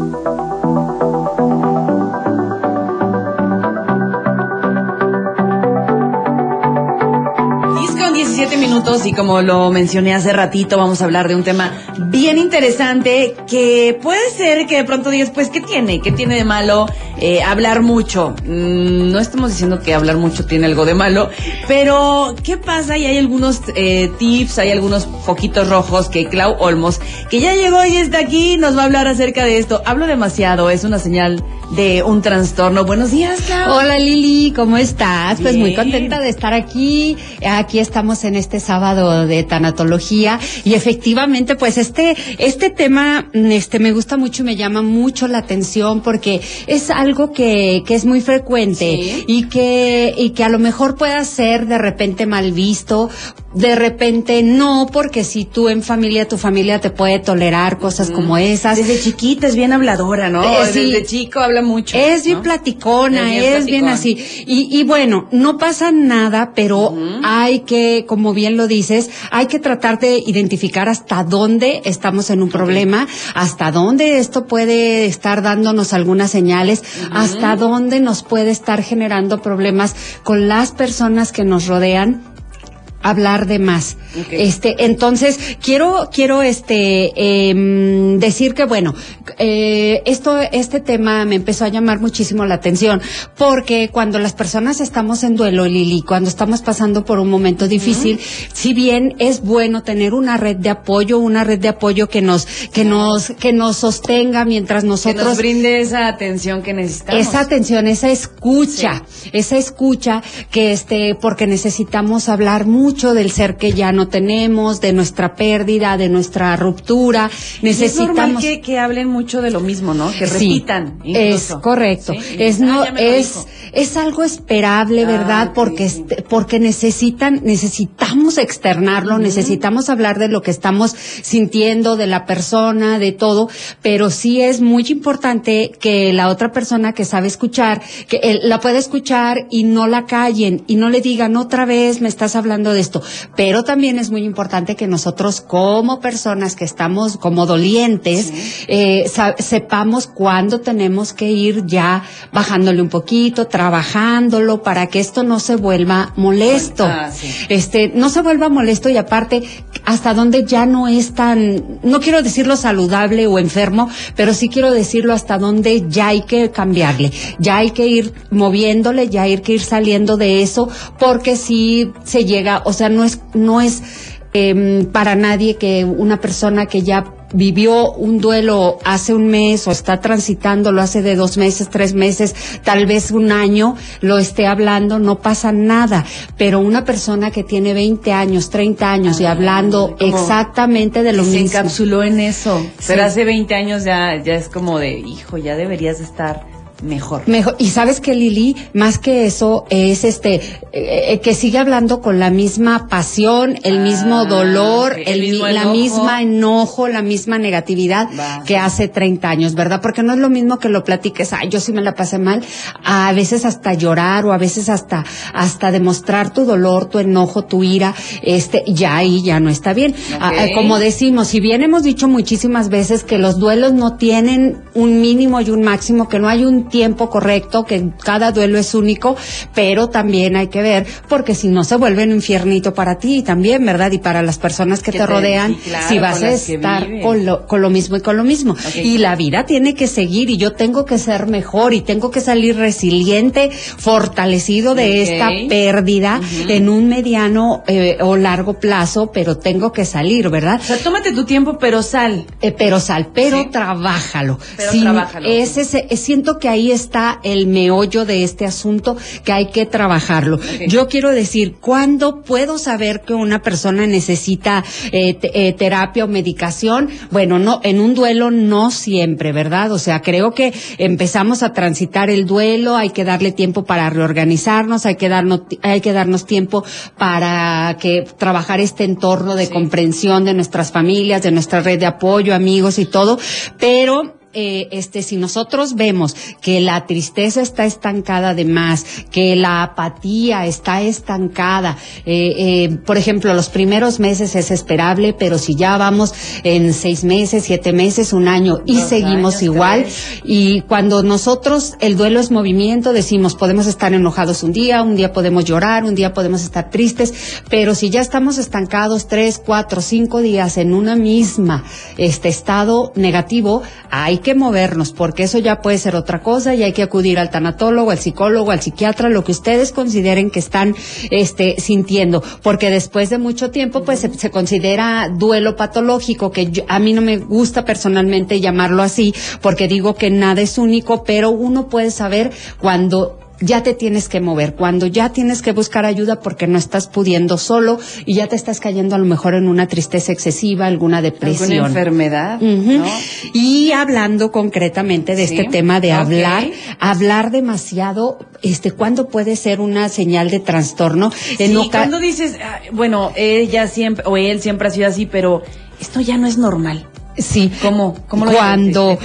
Música minutos y como lo mencioné hace ratito, vamos a hablar de un tema bien interesante que puede ser que de pronto digas, pues, ¿qué tiene? ¿Qué tiene de malo eh, hablar mucho? Mm, no estamos diciendo que hablar mucho tiene algo de malo, pero ¿qué pasa? Y hay algunos eh, tips, hay algunos foquitos rojos que Clau Olmos, que ya llegó y está aquí, nos va a hablar acerca de esto. Hablo demasiado, es una señal de un trastorno. Buenos días, Clau. Hola Lili, ¿cómo estás? Pues muy contenta de estar aquí. Aquí estamos en este sábado de tanatología y efectivamente pues este este tema este me gusta mucho y me llama mucho la atención porque es algo que, que es muy frecuente y que y que a lo mejor pueda ser de repente mal visto, de repente no, porque si tú en familia tu familia te puede tolerar cosas como esas. Desde chiquita es bien habladora, ¿no? Eh, Desde chico habla mucho. Es bien platicona, es bien, así. Y, y, bueno, no pasa nada, pero hay que, como bien lo dices, hay que tratar de identificar hasta dónde estamos en un problema, hasta dónde esto puede estar dándonos algunas señales, hasta dónde nos puede estar generando problemas con las personas que nos rodean hablar de más. Este, entonces quiero quiero este eh, decir que bueno, eh, esto este tema me empezó a llamar muchísimo la atención porque cuando las personas estamos en duelo, Lili, cuando estamos pasando por un momento difícil, si bien es bueno tener una red de apoyo, una red de apoyo que nos que nos que nos sostenga mientras nosotros que nos brinde esa atención que necesitamos. Esa atención, esa escucha, esa escucha que este porque necesitamos hablar mucho mucho del ser que ya no tenemos, de nuestra pérdida, de nuestra ruptura. Necesitamos es que, hablen mucho de lo mismo, ¿no? Que repitan. Es correcto. Es no es es algo esperable, ¿verdad? porque este, porque necesitan necesitamos externarlo, necesitamos hablar de lo que estamos sintiendo de la persona, de todo, pero sí es muy importante que la otra persona que sabe escuchar, que la pueda escuchar y no la callen y no le digan otra vez me estás hablando de esto. Pero también es muy importante que nosotros como personas que estamos como dolientes, eh, sepamos cuándo tenemos que ir ya bajándole un poquito, trabajándolo para que esto no se vuelva molesto. Ah, este, no se vuelva molesto y aparte hasta donde ya no es tan, no quiero decirlo saludable o enfermo, pero sí quiero decirlo hasta donde ya hay que cambiarle, ya hay que ir moviéndole, ya hay que ir saliendo de eso, porque si se llega, o sea, no es, no es eh, para nadie que una persona que ya vivió un duelo hace un mes o está transitándolo hace de dos meses, tres meses, tal vez un año, lo esté hablando, no pasa nada. Pero una persona que tiene 20 años, 30 años y hablando exactamente de lo mismo. Se encapsuló en eso. Pero hace 20 años ya, ya es como de, hijo, ya deberías estar mejor. Mejor. Y sabes que Lili, más que eso, es este, eh, eh, que sigue hablando con la misma pasión, el ah, mismo dolor, el, la misma enojo, la misma negatividad que hace 30 años, ¿verdad? Porque no es lo mismo que lo platiques, ay, yo sí me la pasé mal, a veces hasta llorar o a veces hasta, hasta demostrar tu dolor, tu enojo, tu ira, este, ya ahí ya no está bien. Ah, eh, como decimos, si bien hemos dicho muchísimas veces que los duelos no tienen un mínimo y un máximo, que no hay un tiempo correcto, que cada duelo es único, pero también hay que ver, porque si no se vuelve un infiernito para ti también, ¿verdad? Y para las personas que, te, rodean, si vas a estar con lo, con lo mismo y con lo mismo. Y la vida tiene que seguir y yo tengo que ser mejor y tengo que salir resiliente, fortalecido de esta pérdida en un mediano eh, o largo plazo, pero tengo que salir, ¿verdad? O sea, tómate tu tiempo, pero sal. Eh, pero sal, pero trabájalo. Pero trabájalo. ese, siento que ahí ahí está el meollo de este asunto que hay que trabajarlo. Yo quiero decir, ¿cuándo puedo saber que una persona necesita eh, eh, terapia o medicación? Bueno, no, en un duelo no siempre, ¿verdad? O sea, creo que empezamos a transitar el duelo, hay que darle tiempo para reorganizarnos, hay que darnos, hay que darnos tiempo para que trabajar este entorno de comprensión de nuestras familias, de nuestra red de apoyo, amigos y todo, pero eh, este, si nosotros vemos que la tristeza está estancada de más, que la apatía está estancada, eh, eh, por ejemplo, los primeros meses es esperable, pero si ya vamos en seis meses, siete meses, un año y seguimos igual, y cuando nosotros, el duelo es movimiento, decimos, podemos estar enojados un día, un día podemos llorar, un día podemos estar tristes, pero si ya estamos estancados tres, cuatro, cinco días en una misma, este estado negativo, hay que movernos, porque eso ya puede ser otra cosa y hay que acudir al tanatólogo, al psicólogo, al psiquiatra, lo que ustedes consideren que están este, sintiendo, porque después de mucho tiempo, pues se, considera duelo patológico, que a mí no me gusta personalmente llamarlo así, porque digo que nada es único, pero uno puede saber cuando ya te tienes que mover, cuando ya tienes que buscar ayuda porque no estás pudiendo solo y ya te estás cayendo a lo mejor en una tristeza excesiva, alguna depresión. Alguna enfermedad. Y hablando concretamente de este tema de hablar, hablar demasiado, este, ¿cuándo puede ser una señal de trastorno? Sí, cuando dices, ah, bueno, ella siempre, o él siempre ha sido así, pero esto ya no es normal. Sí. ¿Cómo? ¿Cómo lo Cuando,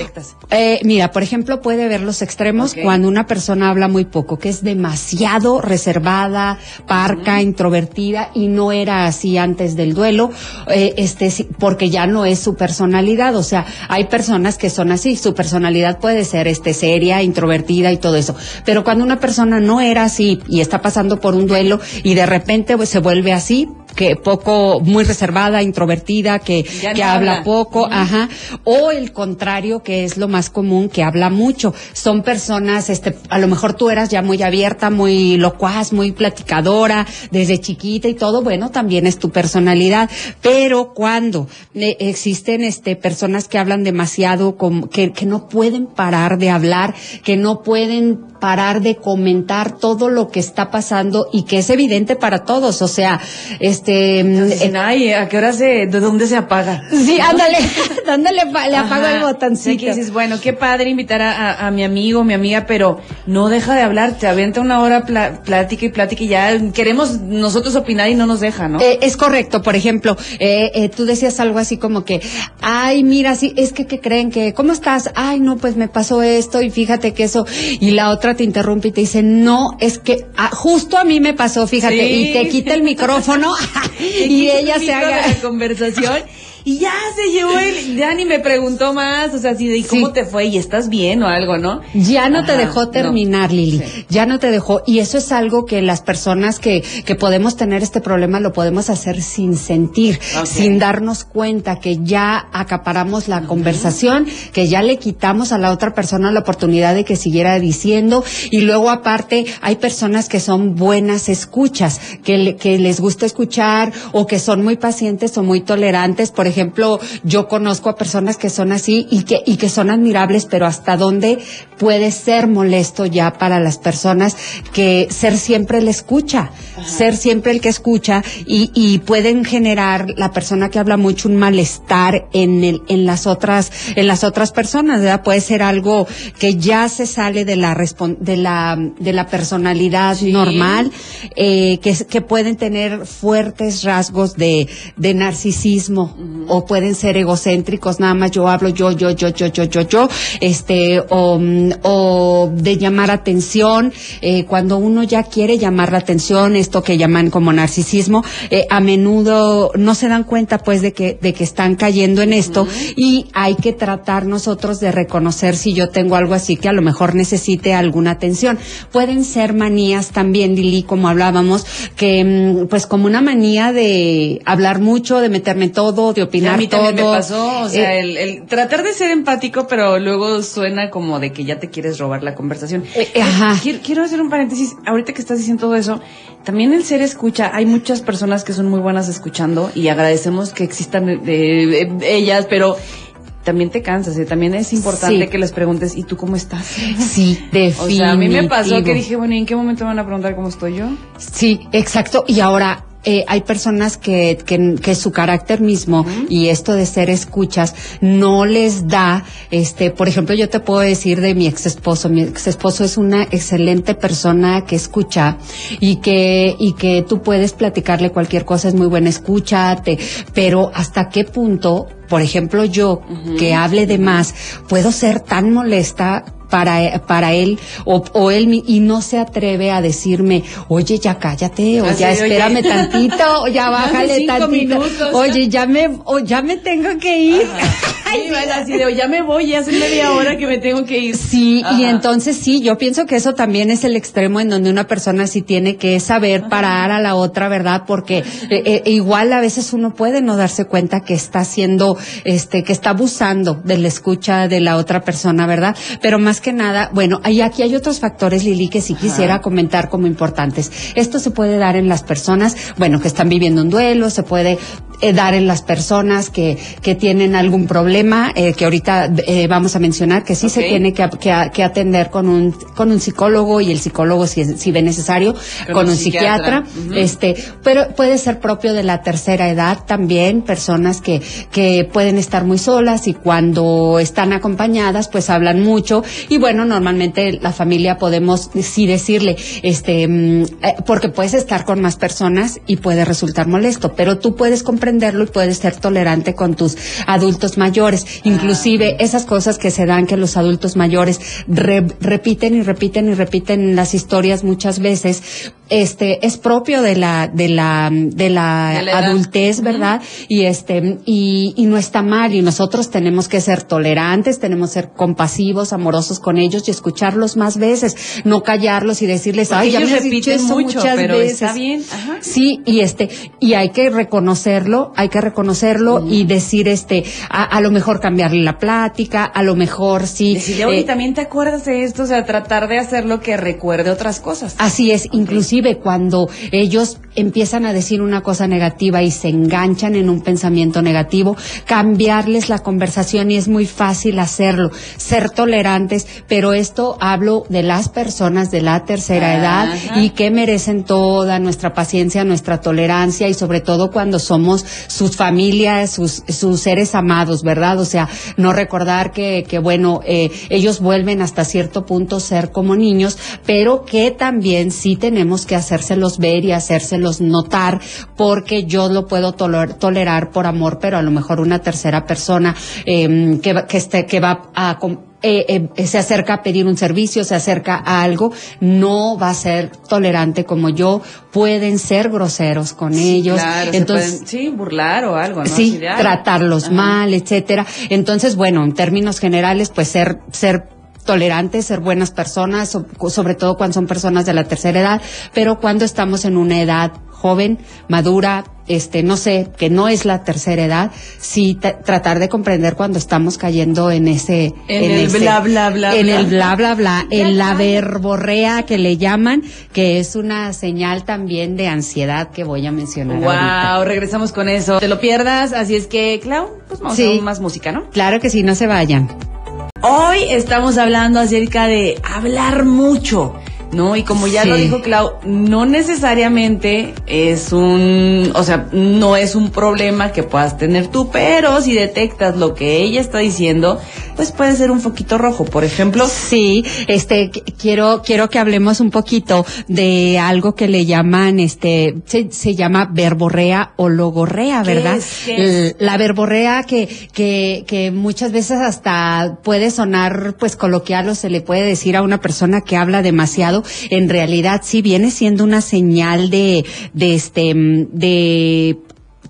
eh, mira, por ejemplo, puede ver los extremos cuando una persona habla muy poco, que es demasiado reservada, parca, introvertida y no era así antes del duelo, eh, este, porque ya no es su personalidad. O sea, hay personas que son así, su personalidad puede ser este seria, introvertida y todo eso. Pero cuando una persona no era así y está pasando por un duelo y de repente pues, se vuelve así, que poco, muy reservada, introvertida, que, que habla, poco, ajá, o el contrario, que es lo más común, que habla mucho. Son personas, este, a lo mejor tú eras ya muy abierta, muy locuaz, muy platicadora, desde chiquita y todo, bueno, también es tu personalidad, pero cuando eh, existen, este, personas que hablan demasiado, que, que no pueden parar de hablar, que no pueden parar de comentar todo lo que está pasando y que es evidente para todos, o sea, este... Mm, ay, ¿a qué hora se, de dónde se apaga? Sí, ándale, ¿dónde le, le apago el botoncito? Sí, que dices, bueno, qué padre invitar a, mi amigo, mi amiga, pero no deja de hablar, te avienta una hora plática y plática y ya queremos nosotros opinar y no nos deja, ¿no? Eh, es correcto, por ejemplo, eh, eh, tú decías algo así como que, ay, mira, sí, es que, ¿qué creen? que ¿Cómo estás? Ay, no, pues me pasó esto y fíjate que eso, y la otra te interrumpe y te dice, no, es que ah, justo a mí me pasó, fíjate, y te quita el micrófono y, ella se haga la conversación y ya se llevó el, ya ni me preguntó más, o sea, así de, ¿cómo te fue? ¿Y estás bien o algo, no? Ya no te dejó terminar, Lili, ya no te dejó, y eso es algo que las personas que, que podemos tener este problema lo podemos hacer sin sentir, sin darnos cuenta que ya acaparamos la conversación, que ya le quitamos a la otra persona la oportunidad de que siguiera diciendo, y luego aparte hay personas que son buenas escuchas, que, que les gusta escuchar o que son muy pacientes o muy tolerantes, por ejemplo, ejemplo, yo conozco a personas que son así y que, y que son admirables, pero hasta dónde puede ser molesto ya para las personas que ser siempre el escucha, ser siempre el que escucha y, y pueden generar la persona que habla mucho un malestar en el, en las otras, en las otras personas, ¿verdad? Puede ser algo que ya se sale de la de la, de la personalidad normal, eh, que, que pueden tener fuertes rasgos de, de narcisismo o pueden ser egocéntricos, nada más yo hablo yo, yo, yo, yo, yo, yo, yo, este, o, o de llamar atención, eh, cuando uno ya quiere llamar la atención, esto que llaman como narcisismo, eh, a menudo no se dan cuenta pues de que, de que están cayendo en esto y hay que tratar nosotros de reconocer si yo tengo algo así que a lo mejor necesite alguna atención. Pueden ser manías también, Lili, como hablábamos, que mm, pues como una manía de hablar mucho, de meterme todo, de opinar a mí también me pasó, o sea, eh, el, tratar de ser empático, pero luego suena como de que ya te quieres robar la conversación. Eh, eh, ajá. Quiero, hacer un paréntesis, ahorita que estás diciendo todo eso, también el ser escucha, hay muchas personas que son muy buenas escuchando y agradecemos que existan ellas, pero también te cansas, y también es importante que les preguntes, ¿y tú cómo estás? Sí, definitivamente. O sea, a mí me pasó que dije, bueno, ¿y en qué momento van a preguntar cómo estoy yo? Sí, exacto. Y ahora, eh, hay personas que, que, que, su carácter mismo y esto de ser escuchas no les da, este, por ejemplo, yo te puedo decir de mi ex esposo, mi ex esposo es una excelente persona que escucha y que, y que tú puedes platicarle cualquier cosa, es muy buena escucha, pero hasta qué punto por ejemplo, yo, que hable de más, puedo ser tan molesta para, para él o, o, él y no se atreve a decirme, oye, ya cállate, o ya espérame tantito, o ya bájale tantito, oye, ya me, o ya me tengo que ir. así de, ya me voy, ya hace media hora que me tengo que ir. Sí, y entonces sí, yo pienso que eso también es el extremo en donde una persona sí tiene que saber parar a la otra, ¿verdad? Porque eh, eh, igual a veces uno puede no darse cuenta que está este, que está abusando de la escucha de la otra persona, ¿verdad? Pero más que nada, bueno, y aquí hay otros factores, Lili, que sí quisiera comentar como importantes. Esto se puede dar en las personas, bueno, que están viviendo un duelo, se puede eh, dar en las personas que, que tienen algún problema, eh, que ahorita eh, vamos a mencionar que sí se tiene que, que, atender con un, con un psicólogo y el psicólogo, si, si ve necesario, con, un psiquiatra, este, pero puede ser propio de la tercera edad también, personas que, que pueden estar muy solas y cuando están acompañadas, pues hablan mucho. Y bueno, normalmente la familia podemos sí decirle, este, mm, porque puedes estar con más personas y puede resultar molesto, pero tú puedes comprenderlo y puedes ser tolerante con tus adultos mayores. Inclusive esas cosas que se dan que los adultos mayores repiten y repiten y repiten las historias muchas veces, este es propio de la de la de la, adultez, ¿verdad? Y este y, y no está mal y nosotros tenemos que ser tolerantes, tenemos que ser compasivos, amorosos con ellos y escucharlos más veces, no callarlos y decirles, "Ay, ya me has dicho eso muchas veces." Está bien. Sí, y este y hay que reconocerlo hay que reconocerlo y decir, este, a, lo mejor cambiarle la plática, a lo mejor sí. Decirle, oye, eh, también te acuerdas de esto, o sea, tratar de hacerlo que recuerde otras cosas. Así es, inclusive cuando ellos empiezan a decir una cosa negativa y se enganchan en un pensamiento negativo, cambiarles la conversación y es muy fácil hacerlo, ser tolerantes, pero esto hablo de las personas de la tercera edad y que merecen toda nuestra paciencia, nuestra tolerancia y sobre todo cuando somos sus familias, sus, sus seres amados, ¿verdad? O sea, no recordar que, que bueno, eh, ellos vuelven hasta cierto punto ser como niños, pero que también sí tenemos que hacérselos ver y hacérselos notar, porque yo lo puedo tolerar por amor, pero a lo mejor una tercera persona eh, que, que, esté, que va a eh, eh, se acerca a pedir un servicio, se acerca a algo, no va a ser tolerante como yo, pueden ser groseros con ellos. Entonces, sí, burlar o algo, ¿no? Sí, tratarlos mal, etcétera. Entonces, bueno, en términos generales, pues ser, ser tolerantes, ser buenas personas, sobre todo cuando son personas de la tercera edad, pero cuando estamos en una edad joven, madura, este, no sé, que no es la tercera edad, sí tratar de comprender cuando estamos cayendo en ese, en, el bla bla bla, en el bla bla bla, en la verborrea que le llaman, que es una señal también de ansiedad que voy a mencionar. Wow, regresamos con eso. Te lo pierdas, así es que, Clau, pues vamos a más música, ¿no? Claro que sí, no se vayan. Hoy estamos hablando acerca de hablar mucho. ¿no? Y como ya lo dijo Clau, no necesariamente es un, o sea, no es un problema que puedas tener tú, pero si detectas lo que ella está diciendo, pues puede ser un foquito rojo, por ejemplo. Sí, este, quiero, quiero que hablemos un poquito de algo que le llaman, este, se, llama verborrea o logorrea, ¿verdad? La verborrea que, que, que muchas veces hasta puede sonar, pues coloquial o se le puede decir a una persona que habla demasiado, en realidad sí viene siendo una señal de, de este, de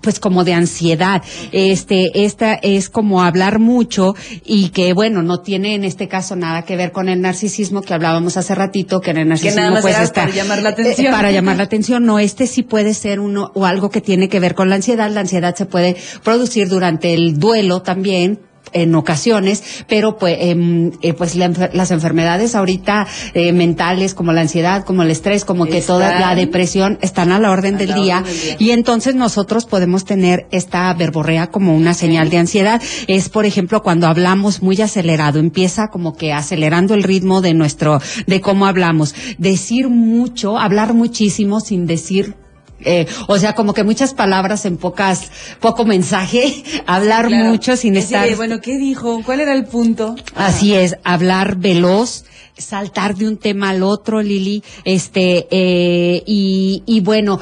pues como de ansiedad. Este, esta es como hablar mucho y que bueno, no tiene en este caso nada que ver con el narcisismo que hablábamos hace ratito, que en el narcisismo pues está para llamar la atención. Eh, para llamar la atención, no, este sí puede ser uno o algo que tiene que ver con la ansiedad. La ansiedad se puede producir durante el duelo también, en ocasiones, pero pues, em, eh, pues las enfermedades ahorita eh, mentales como la ansiedad, como el estrés, como que toda la depresión están a la orden, del, día, y entonces nosotros podemos tener esta verborrea como una señal de ansiedad. Es por ejemplo cuando hablamos muy acelerado, empieza como que acelerando el ritmo de nuestro, de cómo hablamos, decir mucho, hablar muchísimo sin decir eh, o sea, como que muchas palabras en pocas, poco mensaje, hablar mucho sin estar. bueno, ¿qué dijo? ¿Cuál era el punto? Así es, hablar veloz, saltar de un tema al otro, Lili, este, eh, y, y bueno,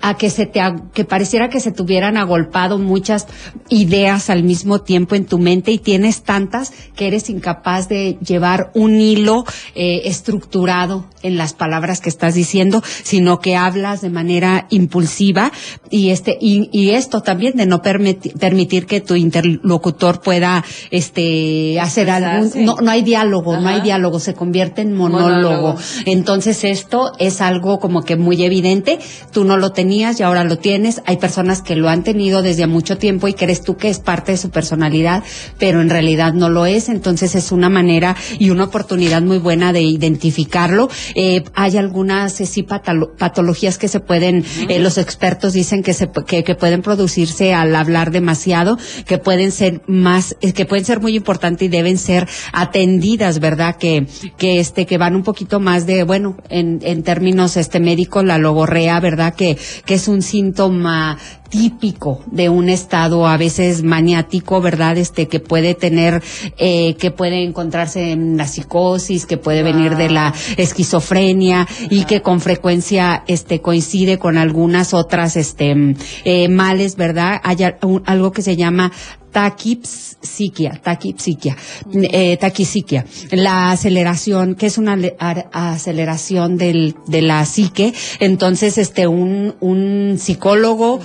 a que se te que pareciera que se tuvieran agolpado muchas ideas al mismo tiempo en tu mente y tienes tantas que eres incapaz de llevar un hilo eh, estructurado en las palabras que estás diciendo, sino que hablas de manera impulsiva y este y, y esto también de no permitir que tu interlocutor pueda este hacer algún no no hay diálogo, no hay diálogo, se convierte en monólogo. Entonces esto es algo como que muy evidente, tú no lo tenías y ahora lo tienes. Hay personas que lo han tenido desde mucho tiempo y crees tú que es parte de su personalidad, pero en realidad no lo es. Entonces es una manera y una oportunidad muy buena de identificarlo. Eh, hay algunas eh, sí, patologías que se pueden, eh, los expertos dicen que se que, que, pueden producirse al hablar demasiado, que pueden ser más, que pueden ser muy importantes y deben ser atendidas, ¿verdad? Que, que este, que van un poquito más de, bueno, en, en términos este médicos, la logorrea, ¿verdad? Que, que es un síntoma típico de un estado a veces maniático, ¿verdad? Este que puede tener, eh, que puede encontrarse en la psicosis, que puede venir de la esquizofrenia y que con frecuencia este coincide con algunas otras este eh, males, ¿verdad? Hay algo que se llama taquipsiquia, taquipsiquia, eh, taquisiquia, la aceleración, que es una aceleración del, de la psique, entonces este un, un psicólogo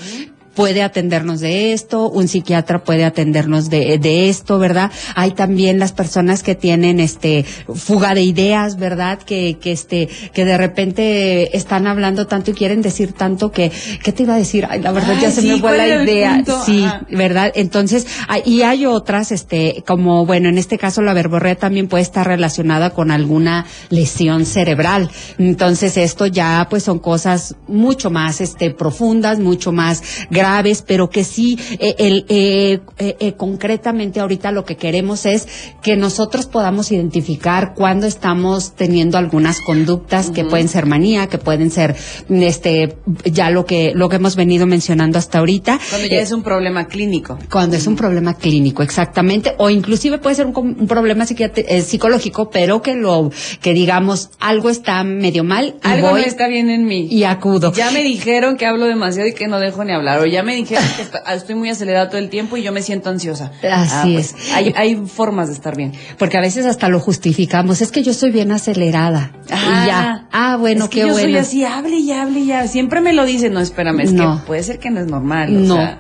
puede atendernos de esto, un psiquiatra puede atendernos de, de esto, ¿verdad? Hay también las personas que tienen este fuga de ideas, ¿verdad? Que, que este, que de repente están hablando tanto y quieren decir tanto que, ¿qué te iba a decir? Ay, la verdad ya se me fue la idea. Sí, ¿verdad? Entonces, y hay otras, este, como, bueno, en este caso la verborrea también puede estar relacionada con alguna lesión cerebral. Entonces, esto ya, pues son cosas mucho más, este, profundas, mucho más graves, pero que sí, eh, el, eh, eh, concretamente ahorita lo que queremos es que nosotros podamos identificar cuando estamos teniendo algunas conductas que pueden ser manía, que pueden ser, este, ya lo que, lo que hemos venido mencionando hasta ahorita. Cuando ya es un problema clínico. Cuando es un problema clínico, exactamente, o inclusive puede ser un, problema psicológico, pero que lo, que digamos, algo está medio mal. Y algo no está bien en mí. Y acudo. Ya me dijeron que hablo demasiado y que no dejo ni hablar ya me dijeron que estoy muy acelerada todo el tiempo y yo me siento ansiosa. Así ah, pues, es. Hay, hay, formas de estar bien. Porque a veces hasta lo justificamos. Es que yo soy bien acelerada. Ah, y ya. Ah, bueno, es que qué yo soy así, hable y hable y ya. Siempre me lo dicen. No, espérame, es no. que puede ser que no es normal. no.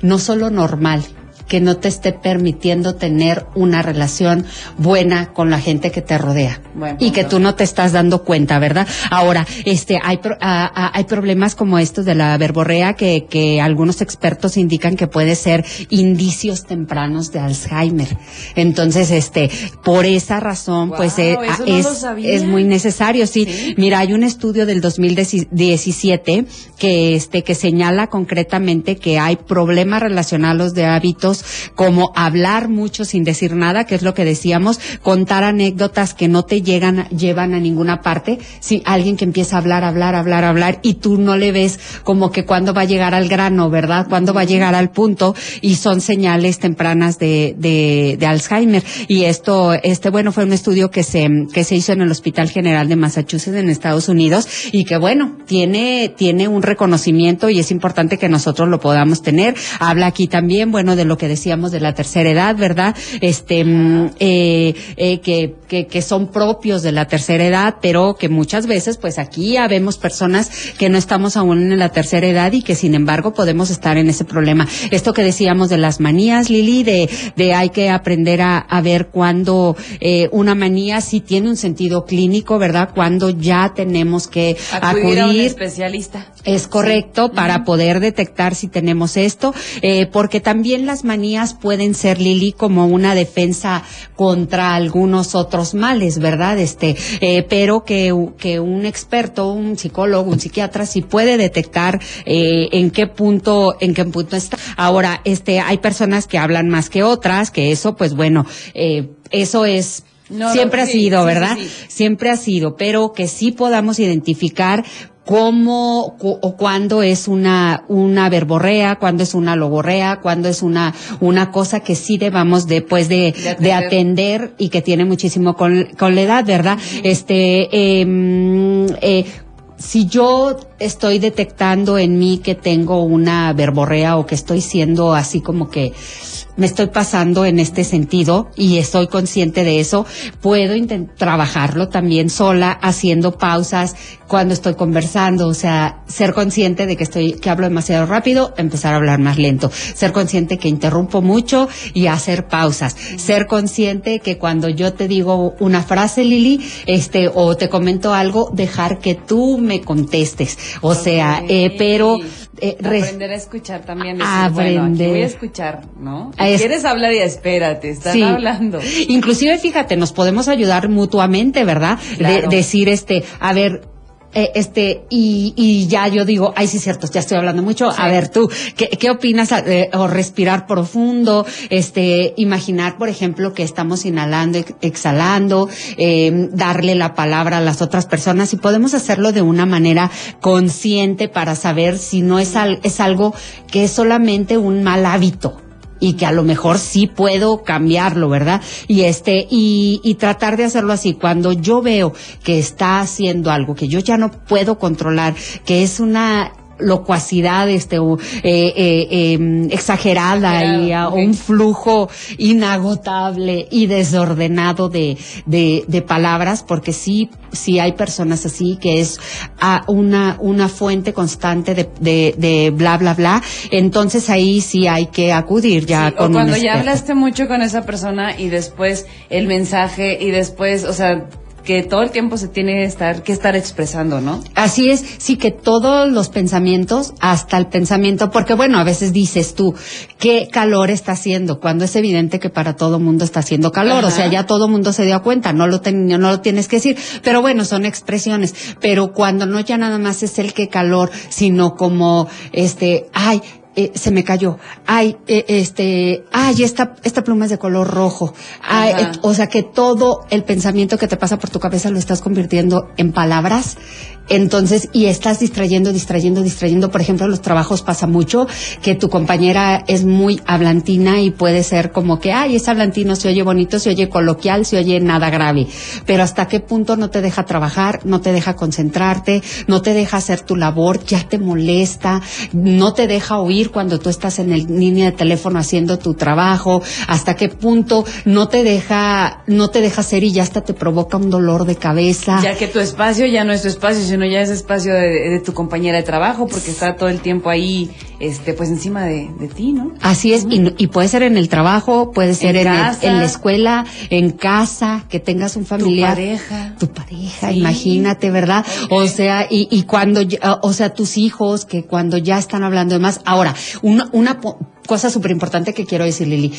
No solo normal, que no te esté permitiendo tener una relación buena con la gente que te rodea y que tú no te estás dando cuenta, ¿verdad? Ahora, este, hay, hay problemas como estos de la verborrea que, que algunos expertos indican que puede ser indicios tempranos de Alzheimer. Entonces, este, por esa razón, pues eh, es, es, muy necesario, sí. Mira, hay un estudio del 2017 que, este, que señala concretamente que hay problemas relacionados de hábitos como hablar mucho sin decir nada, que es lo que decíamos, contar anécdotas que no te llegan, llevan a ninguna parte, si alguien que empieza a hablar, hablar, hablar, hablar, y tú no le ves como que cuando va a llegar al grano, ¿verdad? Cuando va a llegar al punto, y son señales tempranas de, de, de Alzheimer. Y esto, este, bueno, fue un estudio que se, que se hizo en el Hospital General de Massachusetts en Estados Unidos, y que bueno, tiene, tiene un reconocimiento y es importante que nosotros lo podamos tener. Habla aquí también, bueno, de lo que decíamos de la tercera edad, ¿verdad? Este, mm, eh, eh, que, que, que, son propios de la tercera edad, pero que muchas veces, pues aquí ya vemos personas que no estamos aún en la tercera edad y que sin embargo podemos estar en ese problema. Esto que decíamos de las manías, Lili, de, de hay que aprender a, a ver cuando eh, una manía sí tiene un sentido clínico, ¿verdad? Cuando ya tenemos que acudir, a un especialista. Es correcto para poder detectar si tenemos esto, eh, porque también las manías pueden ser, Lili, como una defensa contra algunos otros males, ¿verdad? Este, eh, pero que, que un experto, un psicólogo, un psiquiatra, sí puede detectar eh, en qué punto, en qué punto está. Ahora, este, hay personas que hablan más que otras, que eso, pues bueno, eh, eso es siempre ha sido, ¿verdad? siempre ha sido, pero que sí podamos identificar cómo o cuándo es una una verborrea, cuándo es una logorrea, cuándo es una una cosa que sí debamos después de, de, atender. y que tiene muchísimo con, con la edad, ¿verdad? Este eh, eh, si yo estoy detectando en mí que tengo una verborrea o que estoy siendo así como que me estoy pasando en este sentido y estoy consciente de eso, puedo trabajarlo también sola, haciendo pausas cuando estoy conversando, o sea, ser consciente de que estoy, que hablo demasiado rápido, empezar a hablar más lento, ser consciente que interrumpo mucho y hacer pausas, ser consciente que cuando yo te digo una frase, Lili, este, o te comento algo, dejar que tú me contestes, o sea, eh, pero eh, aprender a escuchar también. aprender. voy a escuchar, ¿no? quieres hablar y espérate, están hablando. Inclusive, fíjate, nos podemos ayudar mutuamente, ¿verdad? De, decir, este, a ver, eh, este, y, y ya yo digo, ay, sí, cierto, ya estoy hablando mucho. A ver, tú, ¿qué, qué opinas? Eh, o respirar profundo, este, imaginar, por ejemplo, que estamos inhalando, exhalando, eh, darle la palabra a las otras personas y podemos hacerlo de una manera consciente para saber si no es, al, es algo que es solamente un mal hábito y que a lo mejor sí puedo cambiarlo, ¿verdad? Y este, y, y tratar de hacerlo así. Cuando yo veo que está haciendo algo que yo ya no puedo controlar, que es una locuacidad este eh, eh, em, exagerada y a, un flujo inagotable y desordenado de, de, de, palabras porque sí sí hay personas así que es a una una fuente constante de, de, de bla bla bla. Entonces ahí sí hay que acudir ya con o cuando ya hablaste mucho con esa persona y después el mensaje y después o sea que todo el tiempo se tiene que estar, que estar expresando, ¿no? Así es, sí que todos los pensamientos, hasta el pensamiento, porque bueno, a veces dices tú, ¿qué calor está haciendo? Cuando es evidente que para todo mundo está haciendo calor, o sea, ya todo mundo se dio cuenta, no lo, no lo tienes que decir, pero bueno, son expresiones, pero cuando no ya nada más es el que calor, sino como, este, ay, eh, se me cayó. Ay, eh, este, ay, esta, esta pluma es de color rojo. Ay, eh, o sea que todo el pensamiento que te pasa por tu cabeza lo estás convirtiendo en palabras entonces, y estás distrayendo, distrayendo, distrayendo. Por ejemplo, en los trabajos pasa mucho que tu compañera es muy hablantina y puede ser como que, ay, es hablantino, se oye bonito, se oye coloquial, se oye nada grave. Pero hasta qué punto no te deja trabajar, no te deja concentrarte, no te deja hacer tu labor, ya te molesta, no te deja oír cuando tú estás en el línea de teléfono haciendo tu trabajo, hasta qué punto no te deja, no te deja hacer y ya hasta te provoca un dolor de cabeza. Ya que tu espacio ya no es tu espacio, sino ya es espacio de, tu compañera de trabajo, porque está todo el tiempo ahí, este, pues encima de, ti, ¿no? Así es, y, puede ser en el trabajo, puede ser en, la escuela, en casa, que tengas un familiar. Tu pareja. Tu pareja, imagínate, ¿verdad? O sea, y, y cuando, o sea, tus hijos, que cuando ya están hablando de más. Ahora, una, una cosa súper importante que quiero decir, Lili,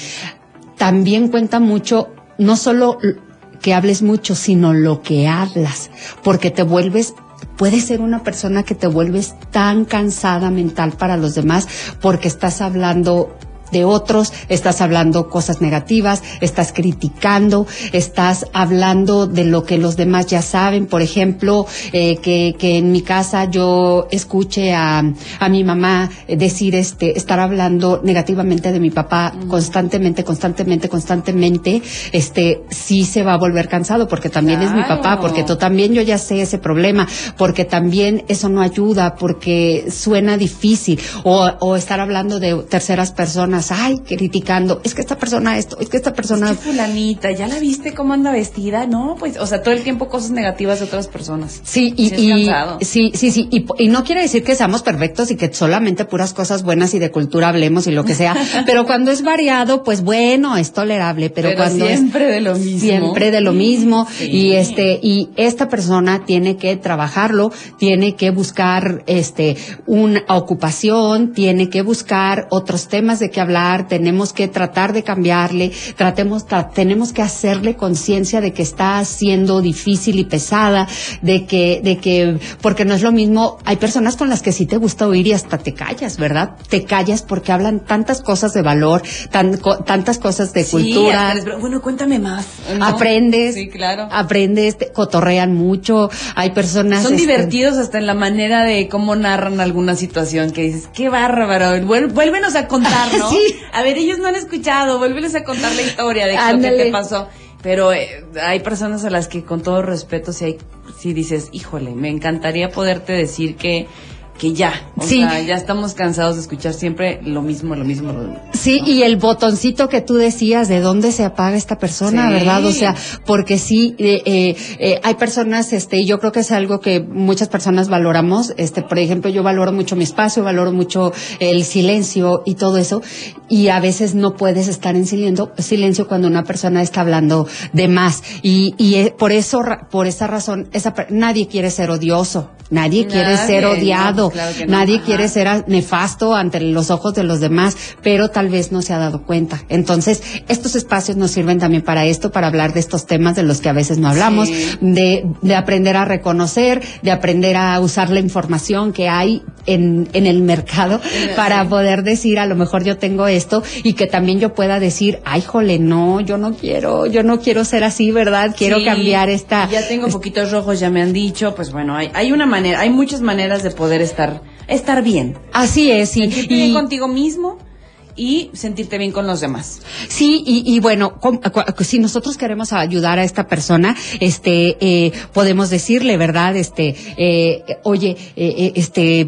también cuenta mucho, no solo que hables mucho, sino lo que hablas, porque te vuelves puede ser una persona que te vuelves tan cansada mental para los demás porque estás hablando de otros, estás hablando cosas negativas, estás criticando, estás hablando de lo que los demás ya saben. Por ejemplo, eh, que, que en mi casa yo escuche a, a mi mamá decir, este, estar hablando negativamente de mi papá constantemente, constantemente, constantemente, este, sí se va a volver cansado porque también es mi papá, porque tú también yo ya sé ese problema, porque también eso no ayuda, porque suena difícil, o, o estar hablando de terceras personas ay, criticando, es que esta persona esto, es que esta persona... Es que fulanita, ¿ya la viste cómo anda vestida? No, pues, o sea, todo el tiempo cosas negativas de otras personas. Sí, y, sí, sí, sí, y, no quiere decir que seamos perfectos y que solamente puras cosas buenas y de cultura hablemos y lo que sea, pero cuando es variado, pues bueno, es tolerable, pero, cuando siempre de lo mismo. Siempre de lo mismo, y este, y esta persona tiene que trabajarlo, tiene que buscar, este, una ocupación, tiene que buscar otros temas de que hablar tenemos que tratar de cambiarle, tratemos, tenemos que hacerle conciencia de que está siendo difícil y pesada, de que, de que, porque no es lo mismo, hay personas con las que sí te gusta oír y hasta te callas, ¿verdad? Te callas porque hablan tantas cosas de valor, tan, tantas cosas de cultura. bueno, cuéntame más. Aprendes. Sí, claro. Aprendes, cotorrean mucho, hay personas. Son este, divertidos hasta en la manera de cómo narran alguna situación que dices, qué bárbaro, vuélvenos a contar, ¿no? A ver, ellos no han escuchado, vuélveles a contar la historia de lo que te pasó. pero eh, hay personas a las que con todo respeto si hay si dices, "Híjole, me encantaría poderte decir que que ya, o sea, ya estamos cansados de escuchar siempre lo mismo, lo mismo, lo mismo. Sí, y el botoncito que tú decías, ¿de dónde se apaga esta persona, verdad? O sea, porque sí, eh, eh, eh, hay personas, este, y yo creo que es algo que muchas personas valoramos, este, por ejemplo, yo valoro mucho mi espacio, valoro mucho el silencio y todo eso, y a veces no puedes estar en silencio, silencio cuando una persona está hablando de más, y, y eh, por eso, por esa razón, esa, nadie quiere ser odioso, nadie, quiere ser odiado, Nadie quiere ser nefasto ante los ojos de los demás, pero tal vez no se ha dado cuenta. Entonces, estos espacios nos sirven también para esto, para hablar de estos temas de los que a veces no hablamos, de, de aprender a reconocer, de aprender a usar la información que hay en, en el mercado para poder decir, a lo mejor yo tengo esto y que también yo pueda decir, ay, jole, no, yo no quiero, yo no quiero ser así, ¿verdad? Quiero cambiar esta. Ya tengo poquitos rojos, ya me han dicho, pues bueno, hay, hay una manera, hay muchas maneras de poder estar, estar bien. Así es, y, bien contigo mismo y sentirte bien con los demás. Sí, y, y bueno, si nosotros queremos ayudar a esta persona, este, eh, podemos decirle, ¿verdad? Este, eh, oye, eh, eh este,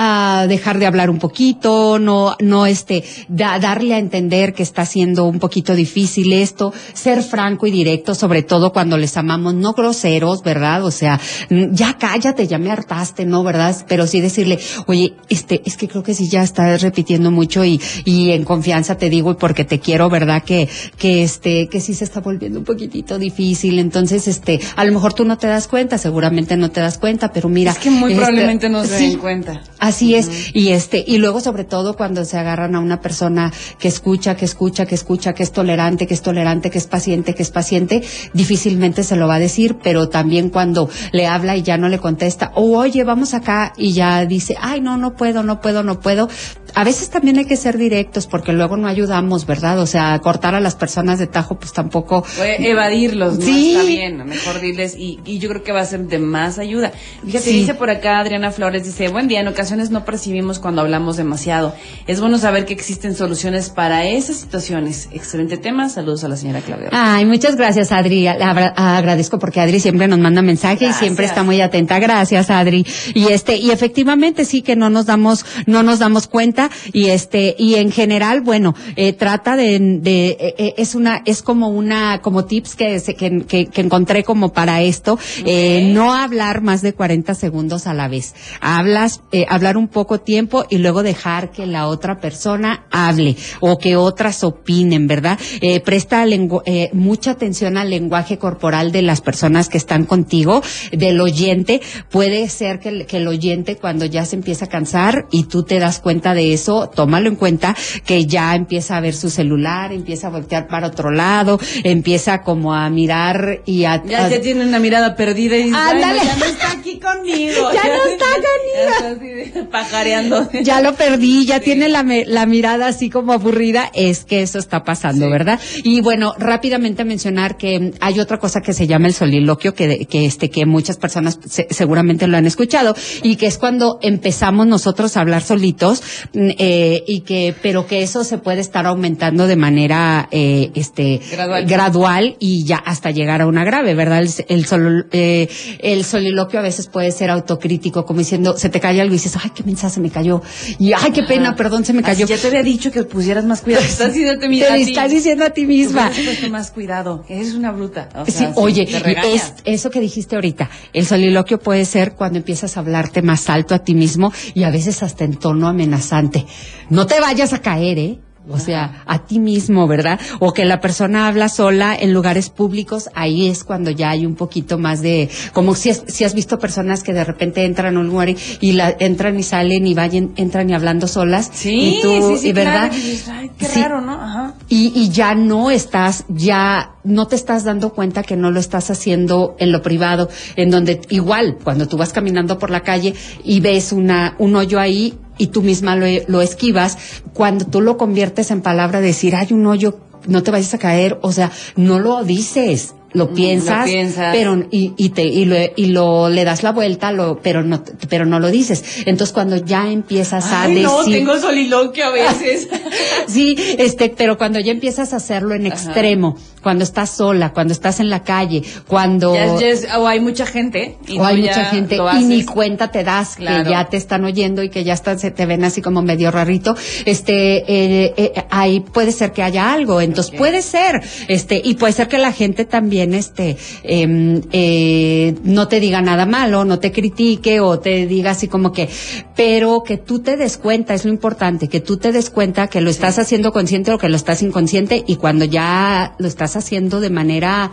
a dejar de hablar un poquito, no, no este, darle a entender que está siendo un poquito difícil esto, ser franco y directo, sobre todo cuando les amamos, no groseros, ¿verdad? O sea, ya cállate, ya me hartaste, ¿no? ¿Verdad? Pero sí decirle, oye, este, es que creo que sí ya estás repitiendo mucho y, y en confianza te digo y porque te quiero, ¿verdad? Que, que este, que sí se está volviendo un poquitito difícil. Entonces, este, a lo mejor tú no te das cuenta, seguramente no te das cuenta, pero mira. Es que muy este, probablemente no se den cuenta. Así es, y este, y luego sobre todo cuando se agarran a una persona que escucha, que escucha, que escucha, que es tolerante, que es tolerante, que es paciente, que es paciente, difícilmente se lo va a decir, pero también cuando le habla y ya no le contesta, o oye, vamos acá, y ya dice, ay, no, no puedo, no puedo, no puedo. A veces también hay que ser directos porque luego no ayudamos, ¿verdad? O sea, cortar a las personas de tajo, pues tampoco. evadirlos, ¿no? Sí. Está bien, mejor diles, y, y yo creo que va a ser de más ayuda. Fíjate, dice por acá Adriana Flores, dice, buen día, en ocasiones no percibimos cuando hablamos demasiado. Es bueno saber que existen soluciones para esas situaciones. Excelente tema. Saludos a la señora Claudia. Ay, muchas gracias, Adri. agradezco porque Adri siempre nos manda mensaje y siempre está muy atenta. Gracias, Adri. Y este, y efectivamente sí que no nos damos, no nos damos cuenta y este, y en general, bueno, eh, trata de, de eh, eh, es una, es como una, como tips que, que, que, encontré como para esto, no hablar más de 40 segundos a la vez. Hablas, hablas un poco tiempo y luego dejar que la otra persona hable o que otras opinen, ¿verdad? Eh, presta eh, mucha atención al lenguaje corporal de las personas que están contigo, del oyente. Puede ser que, que el oyente cuando ya se empieza a cansar y tú te das cuenta de eso, tómalo en cuenta que ya empieza a ver su celular, empieza a voltear para otro lado, empieza como a mirar y a... Ya, ya tiene una mirada perdida y ya no está aquí conmigo. ya, no está conmigo. pajareando. Ya lo perdí, ya tiene la, la mirada así como aburrida, es que eso está pasando, ¿verdad? Y bueno, rápidamente mencionar que hay otra cosa que se llama el soliloquio, que, que este, que muchas personas seguramente lo han escuchado, y que es cuando empezamos nosotros a hablar solitos, mm, eh, y que, pero que eso se puede estar aumentando de manera, eh, este, gradual. y ya hasta llegar a una grave, ¿verdad? El, el, eh, el soliloquio a veces puede ser autocrítico, como diciendo, se te cae algo y dices, ay, qué mensaje se me cayó. Y ay, qué pena, perdón, se me cayó. ya te había dicho que pusieras más cuidado. Estás diciendo te estás diciendo a ti misma. más cuidado. Eres una bruta. sí, oye, es, eso que dijiste ahorita, el soliloquio puede ser cuando empiezas a hablarte más alto a ti mismo y a veces hasta en tono amenazante. No te vayas a caer, ¿eh? O sea, a ti mismo, ¿verdad? O que la persona habla sola en lugares públicos, ahí es cuando ya hay un poquito más de, como si, si has visto personas que de repente entran a un lugar y, la, entran y salen y vayan, entran y hablando solas. Sí, y tú, sí, sí, ¿verdad? qué raro, ¿no? Ajá. Y, y ya no estás, ya no te estás dando cuenta que no lo estás haciendo en lo privado, en donde igual, cuando tú vas caminando por la calle y ves una, un hoyo ahí, y tú misma lo, lo esquivas, cuando tú lo conviertes en palabra, decir, hay un hoyo, no te vayas a caer, o sea, no lo dices, lo piensas, pero y, y te y lo, y lo le das la vuelta, lo pero no pero no lo dices. Entonces cuando ya empiezas a decir no, tengo soliloquio a veces. sí, este, pero cuando ya empiezas a hacerlo en extremo, cuando estás sola, cuando estás en la calle, cuando o hay mucha gente o hay mucha gente y ni cuenta te das que ya te están oyendo y que ya están se te ven así como medio rarito, este eh, eh, ahí puede ser que haya algo, entonces puede ser, este y puede ser que la gente también este, em, eh, no te diga nada malo, no te critique o te diga así como que, pero que tú te des cuenta, es lo importante, que tú te des cuenta que lo estás haciendo consciente o que lo estás inconsciente y cuando ya lo estás haciendo de manera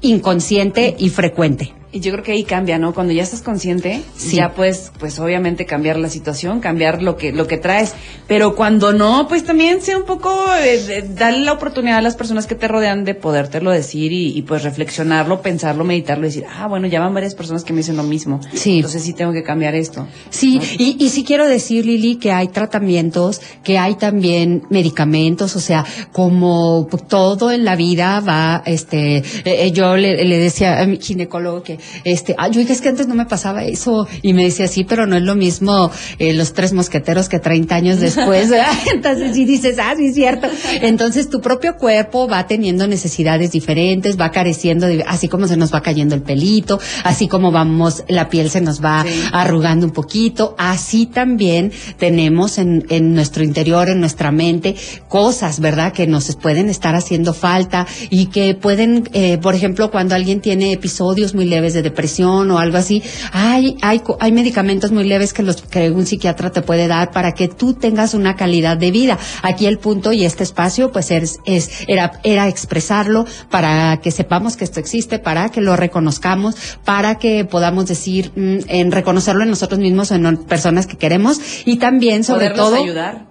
inconsciente y frecuente. Y yo creo que ahí cambia, ¿no? Cuando ya estás consciente, ya puedes, pues obviamente cambiar la situación, cambiar lo que, lo que traes. Pero cuando no, pues también sea un poco, eh, darle la oportunidad a las personas que te rodean de podértelo decir y, pues reflexionarlo, pensarlo, meditarlo y decir, ah, bueno, ya van varias personas que me dicen lo mismo. Sí. Entonces sí tengo que cambiar esto. Sí, y, y sí quiero decir, Lili, que hay tratamientos, que hay también medicamentos, o sea, como todo en la vida va, este, eh, eh, yo le, le decía a mi ginecólogo que este, ay, yo es que antes no me pasaba eso. Y me decía, sí, pero no es lo mismo eh, los tres mosqueteros que 30 años después. Entonces sí dices, ah, sí es cierto. Entonces tu propio cuerpo va teniendo necesidades diferentes, va careciendo, así como se nos va cayendo el pelito, así como vamos, la piel se nos va arrugando un poquito, así también tenemos en, en nuestro interior, en nuestra mente, cosas, ¿verdad? Que nos pueden estar haciendo falta y que pueden, eh, por ejemplo, cuando alguien tiene episodios muy leves de depresión o algo así, hay, hay, hay medicamentos muy leves que los que un psiquiatra te puede dar para que tú tengas una calidad de vida. Aquí el punto y este espacio, pues es, es era, era expresarlo para que sepamos que esto existe, para que lo reconozcamos, para que podamos decir, mm, en reconocerlo en nosotros mismos, en personas que queremos y también, sobre todo,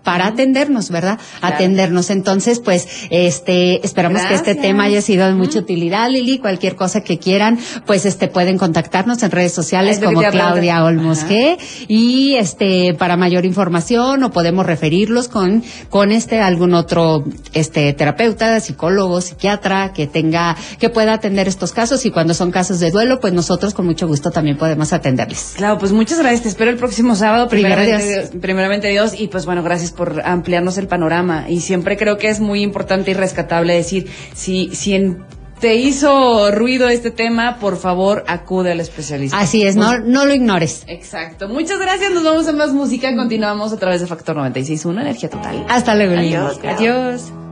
para atendernos, ¿verdad? Atendernos. Entonces, pues, este, esperamos que este tema haya sido de mucha utilidad, Lili. Cualquier cosa que quieran, pues, este, pueden contactarnos en redes sociales como Claudia Olmos G y este para mayor información o podemos referirlos con con este algún otro este terapeuta, psicólogo, psiquiatra que tenga que pueda atender estos casos y cuando son casos de duelo, pues nosotros con mucho gusto también podemos atenderles. Claro, pues muchas gracias. Te espero el próximo sábado. Primeramente Dios. primeramente Dios y pues bueno, gracias por ampliarnos el panorama y siempre creo que es muy importante y rescatable decir si si en te hizo ruido este tema, por favor, acude al especialista. Así es, no, no lo ignores. Exacto. Muchas gracias, nos vamos a más música. Continuamos a través de Factor 96.1, Energía Total. Hasta luego, Adiós. Adiós.